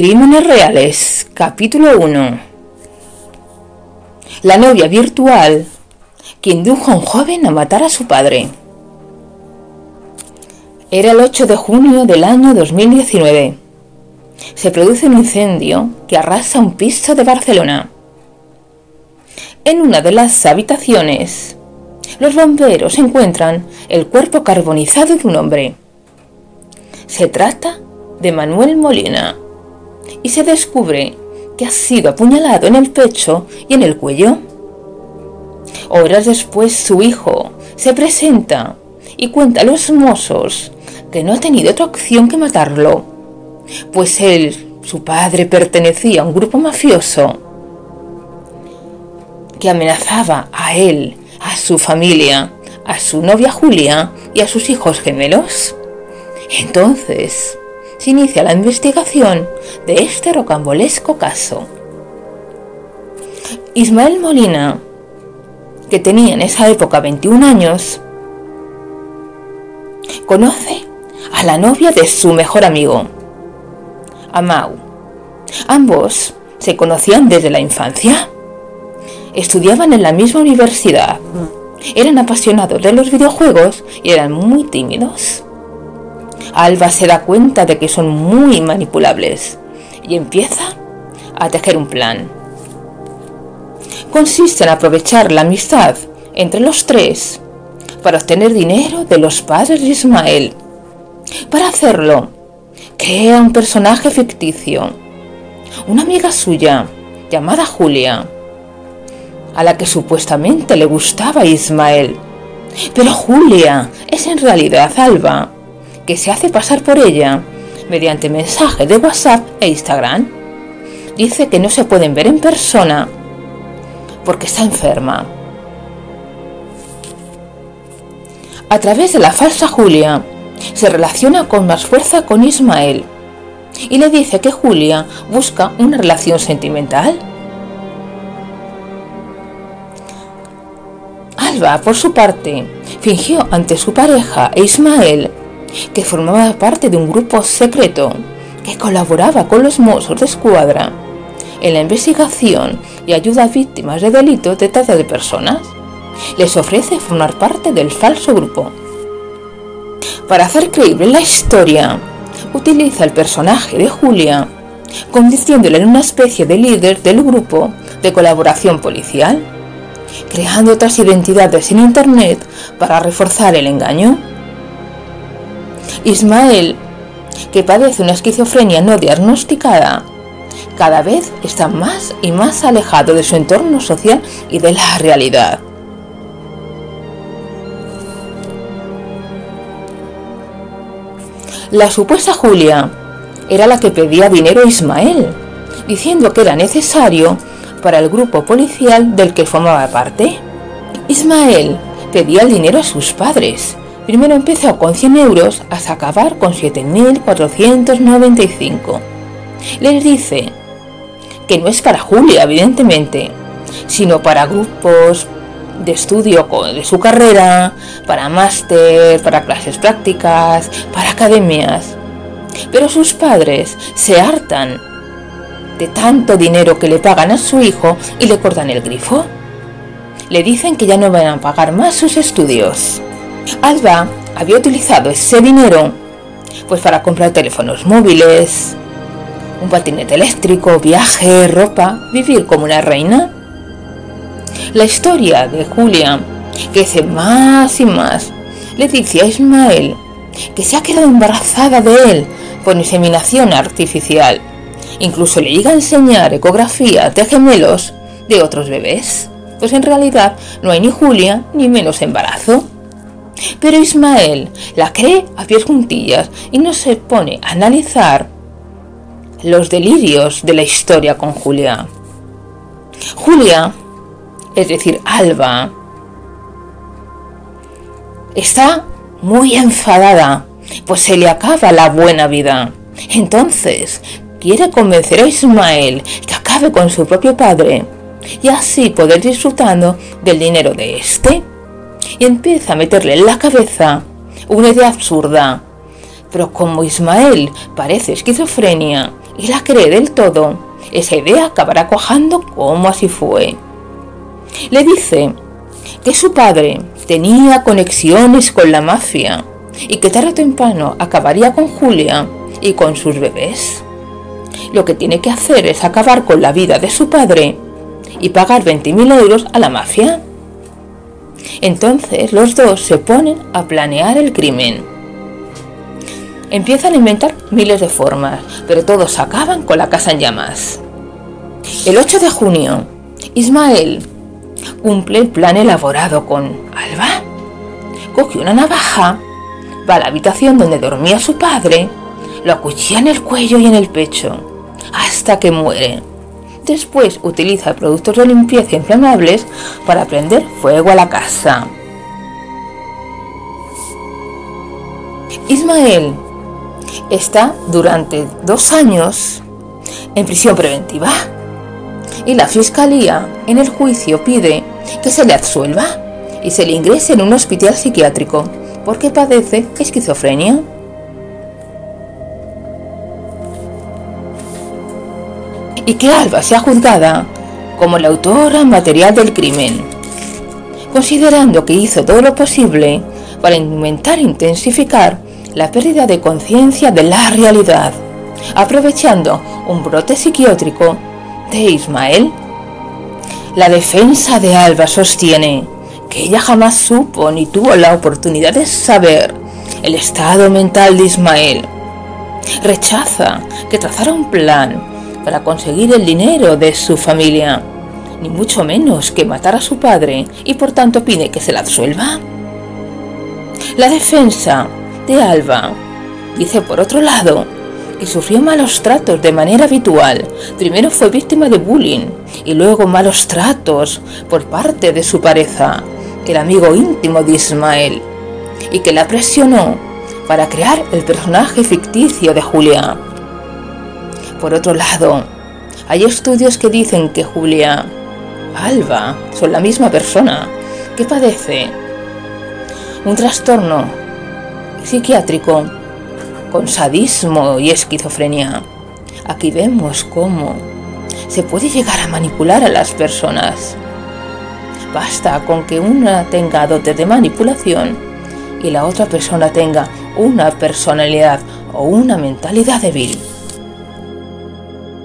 Crímenes Reales, capítulo 1. La novia virtual que indujo a un joven a matar a su padre. Era el 8 de junio del año 2019. Se produce un incendio que arrasa un piso de Barcelona. En una de las habitaciones, los bomberos encuentran el cuerpo carbonizado de un hombre. Se trata de Manuel Molina y se descubre que ha sido apuñalado en el pecho y en el cuello. Horas después su hijo se presenta y cuenta a los mozos que no ha tenido otra opción que matarlo, pues él, su padre, pertenecía a un grupo mafioso que amenazaba a él, a su familia, a su novia Julia y a sus hijos gemelos. Entonces, se inicia la investigación de este rocambolesco caso. Ismael Molina, que tenía en esa época 21 años, conoce a la novia de su mejor amigo, Amau. Ambos se conocían desde la infancia. Estudiaban en la misma universidad. Eran apasionados de los videojuegos y eran muy tímidos. Alba se da cuenta de que son muy manipulables y empieza a tejer un plan. Consiste en aprovechar la amistad entre los tres para obtener dinero de los padres de Ismael. Para hacerlo, crea un personaje ficticio, una amiga suya llamada Julia, a la que supuestamente le gustaba Ismael. Pero Julia es en realidad Alba, que se hace pasar por ella mediante mensaje de WhatsApp e Instagram. Dice que no se pueden ver en persona porque está enferma. A través de la falsa Julia, se relaciona con más fuerza con Ismael y le dice que Julia busca una relación sentimental. Alba, por su parte, fingió ante su pareja e Ismael que formaba parte de un grupo secreto que colaboraba con los Mossos de Escuadra en la investigación y ayuda a víctimas de delitos de trata de personas. Les ofrece formar parte del falso grupo. Para hacer creíble la historia, utiliza el personaje de Julia, convirtiéndola en una especie de líder del grupo de colaboración policial, creando otras identidades en Internet para reforzar el engaño. Ismael, que padece una esquizofrenia no diagnosticada, cada vez está más y más alejado de su entorno social y de la realidad. La supuesta Julia era la que pedía dinero a Ismael, diciendo que era necesario para el grupo policial del que formaba parte. Ismael pedía el dinero a sus padres, Primero empezó con 100 euros hasta acabar con 7.495. Les dice que no es para Julia, evidentemente, sino para grupos de estudio de su carrera, para máster, para clases prácticas, para academias. Pero sus padres se hartan de tanto dinero que le pagan a su hijo y le cortan el grifo. Le dicen que ya no van a pagar más sus estudios. Alba había utilizado ese dinero pues para comprar teléfonos móviles, un patinete eléctrico, viaje, ropa, vivir como una reina. La historia de Julia crece más y más. Le dice a Ismael que se ha quedado embarazada de él por inseminación artificial. Incluso le llega a enseñar ecografía de gemelos de otros bebés. Pues en realidad no hay ni Julia ni menos embarazo. Pero Ismael la cree a pies juntillas y no se pone a analizar los delirios de la historia con Julia. Julia, es decir, Alba, está muy enfadada, pues se le acaba la buena vida. Entonces, quiere convencer a Ismael que acabe con su propio padre y así poder disfrutando del dinero de este y empieza a meterle en la cabeza una idea absurda. Pero como Ismael parece esquizofrenia y la cree del todo, esa idea acabará cojando como así fue. Le dice que su padre tenía conexiones con la mafia y que tarde o temprano acabaría con Julia y con sus bebés. Lo que tiene que hacer es acabar con la vida de su padre y pagar 20.000 euros a la mafia. Entonces los dos se ponen a planear el crimen. Empiezan a inventar miles de formas, pero todos acaban con la casa en llamas. El 8 de junio, Ismael cumple el plan elaborado con Alba. Coge una navaja, va a la habitación donde dormía su padre, lo acuchilla en el cuello y en el pecho, hasta que muere. Después utiliza productos de limpieza inflamables para prender fuego a la casa. Ismael está durante dos años en prisión preventiva y la fiscalía en el juicio pide que se le absuelva y se le ingrese en un hospital psiquiátrico porque padece esquizofrenia. Y que Alba sea juzgada como la autora material del crimen, considerando que hizo todo lo posible para intentar intensificar la pérdida de conciencia de la realidad, aprovechando un brote psiquiátrico de Ismael. La defensa de Alba sostiene que ella jamás supo ni tuvo la oportunidad de saber el estado mental de Ismael. Rechaza que trazara un plan para conseguir el dinero de su familia, ni mucho menos que matar a su padre y por tanto pide que se la absuelva. La defensa de Alba dice por otro lado que sufrió malos tratos de manera habitual. Primero fue víctima de bullying y luego malos tratos por parte de su pareja, el amigo íntimo de Ismael, y que la presionó para crear el personaje ficticio de Julia. Por otro lado, hay estudios que dicen que Julia, Alba, son la misma persona que padece un trastorno psiquiátrico con sadismo y esquizofrenia. Aquí vemos cómo se puede llegar a manipular a las personas. Basta con que una tenga dote de manipulación y la otra persona tenga una personalidad o una mentalidad débil.